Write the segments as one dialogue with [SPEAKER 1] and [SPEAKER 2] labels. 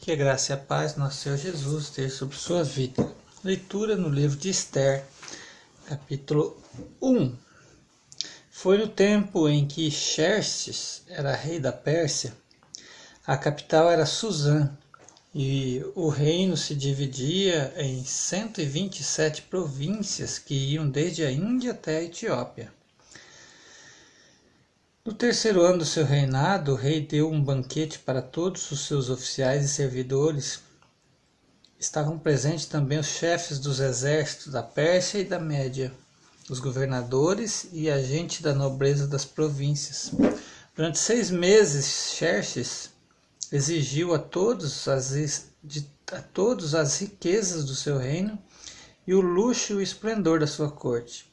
[SPEAKER 1] Que a graça e a paz nosso Senhor Jesus esteja sobre sua vida. Leitura no livro de Esther, capítulo 1. Foi no tempo em que Xerxes era rei da Pérsia, a capital era Suzã, e o reino se dividia em 127 províncias que iam desde a Índia até a Etiópia. No terceiro ano do seu reinado, o rei deu um banquete para todos os seus oficiais e servidores. Estavam presentes também os chefes dos exércitos da Pérsia e da Média, os governadores e a gente da nobreza das províncias. Durante seis meses, Xerxes exigiu a todos as, de, a todos as riquezas do seu reino e o luxo e o esplendor da sua corte.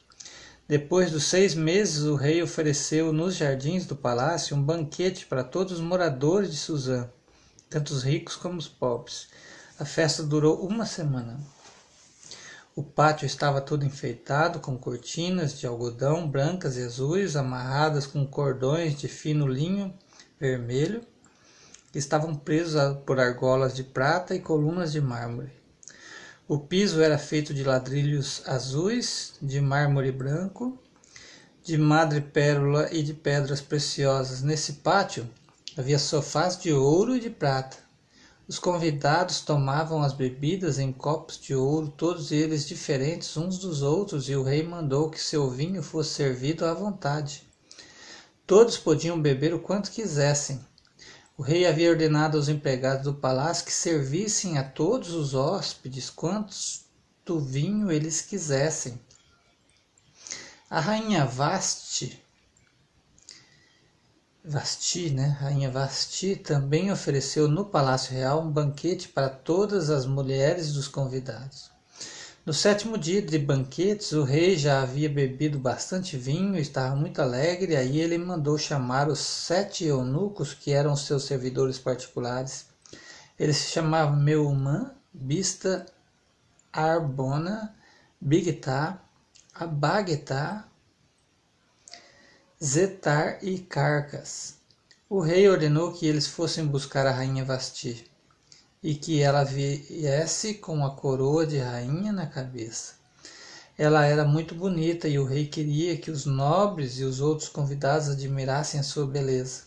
[SPEAKER 1] Depois dos seis meses, o rei ofereceu nos jardins do palácio um banquete para todos os moradores de Suzã, tanto os ricos como os pobres. A festa durou uma semana. O pátio estava todo enfeitado com cortinas de algodão brancas e azuis amarradas com cordões de fino linho vermelho que estavam presos por argolas de prata e colunas de mármore. O piso era feito de ladrilhos azuis, de mármore branco, de madrepérola e de pedras preciosas. Nesse pátio havia sofás de ouro e de prata. Os convidados tomavam as bebidas em copos de ouro, todos eles diferentes uns dos outros, e o rei mandou que seu vinho fosse servido à vontade. Todos podiam beber o quanto quisessem. O rei havia ordenado aos empregados do palácio que servissem a todos os hóspedes quantos do vinho eles quisessem. A rainha Vasti, Vasti, né? Rainha Vasti também ofereceu no Palácio Real um banquete para todas as mulheres dos convidados. No sétimo dia de banquetes, o rei já havia bebido bastante vinho, estava muito alegre, aí ele mandou chamar os sete eunucos, que eram seus servidores particulares. Eles se chamavam Meumã, Bista, Arbona, Bigtá, Abagtá, Zetar e Carcas. O rei ordenou que eles fossem buscar a rainha Vasti e que ela viesse com a coroa de rainha na cabeça. Ela era muito bonita e o rei queria que os nobres e os outros convidados admirassem a sua beleza.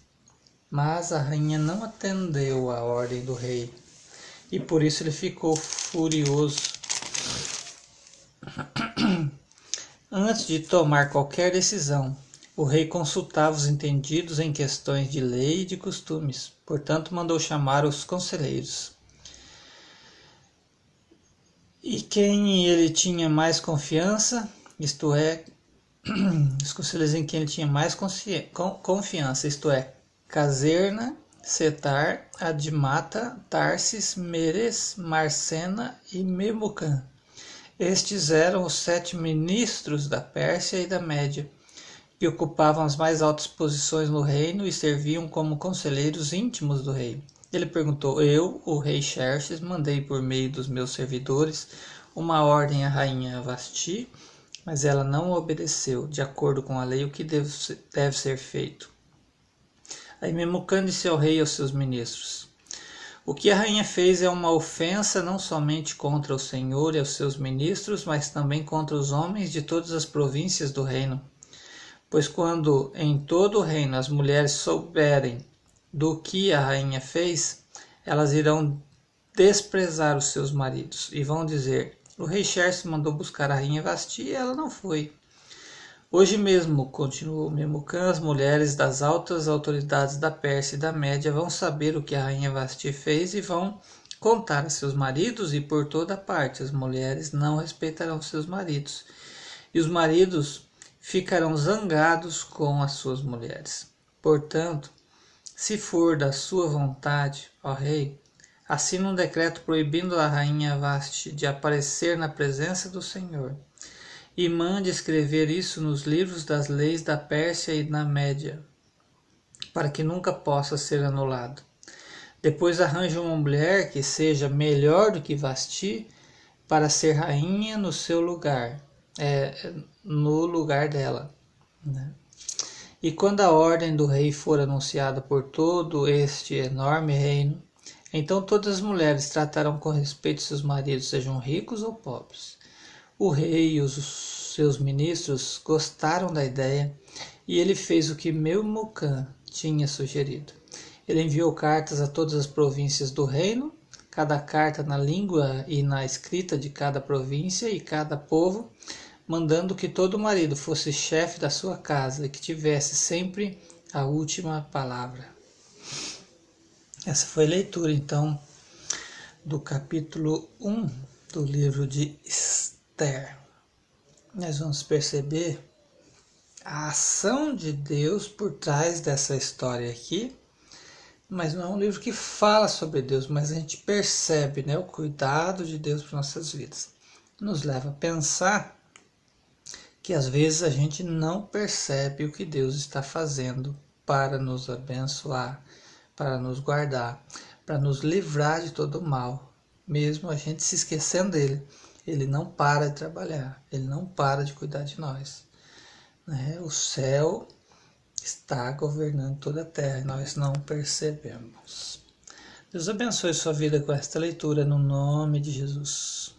[SPEAKER 1] Mas a rainha não atendeu à ordem do rei e por isso ele ficou furioso. Antes de tomar qualquer decisão, o rei consultava os entendidos em questões de lei e de costumes, portanto, mandou chamar os conselheiros. E quem ele tinha mais confiança, isto é, os conselheiros em quem ele tinha mais confiança, isto é, Caserna, Setar, Admata, Tarsis, Meres, Marcena e Memucan. Estes eram os sete ministros da Pérsia e da Média, que ocupavam as mais altas posições no reino e serviam como conselheiros íntimos do rei. Ele perguntou: Eu, o rei Xerxes, mandei por meio dos meus servidores uma ordem à rainha Vasti, mas ela não obedeceu, de acordo com a lei, o que deve, deve ser feito. Aí Memucan disse ao rei e aos seus ministros: O que a rainha fez é uma ofensa não somente contra o Senhor e os seus ministros, mas também contra os homens de todas as províncias do reino. Pois quando em todo o reino as mulheres souberem do que a rainha fez, elas irão desprezar os seus maridos e vão dizer: O rei Xerxes mandou buscar a rainha Vasti e ela não foi. Hoje mesmo, continuou Memucan, as mulheres das altas autoridades da Pérsia e da Média vão saber o que a rainha Vasti fez e vão contar a seus maridos, e por toda parte as mulheres não respeitarão seus maridos, e os maridos ficarão zangados com as suas mulheres. Portanto, se for da sua vontade, ó rei, assina um decreto proibindo a rainha Vasti de aparecer na presença do Senhor, e mande escrever isso nos livros das leis da Pérsia e na Média, para que nunca possa ser anulado. Depois arranje uma mulher que seja melhor do que Vasti para ser rainha no seu lugar, é, no lugar dela. Né? E quando a ordem do rei for anunciada por todo este enorme reino, Então todas as mulheres tratarão com respeito seus maridos, sejam ricos ou pobres. O rei e os seus ministros gostaram da ideia e ele fez o que Memucan tinha sugerido. Ele enviou cartas a todas as províncias do reino, cada carta na língua e na escrita de cada província e cada povo, mandando que todo marido fosse chefe da sua casa e que tivesse sempre a última palavra. Essa foi a leitura, então, do capítulo 1 do livro de Esther. Nós vamos perceber a ação de Deus por trás dessa história aqui, mas não é um livro que fala sobre Deus, mas a gente percebe né, o cuidado de Deus para nossas vidas. Nos leva a pensar que às vezes a gente não percebe o que Deus está fazendo para nos abençoar, para nos guardar, para nos livrar de todo o mal, mesmo a gente se esquecendo dele. Ele não para de trabalhar, ele não para de cuidar de nós. Né? O céu está governando toda a terra e nós não percebemos. Deus abençoe sua vida com esta leitura no nome de Jesus.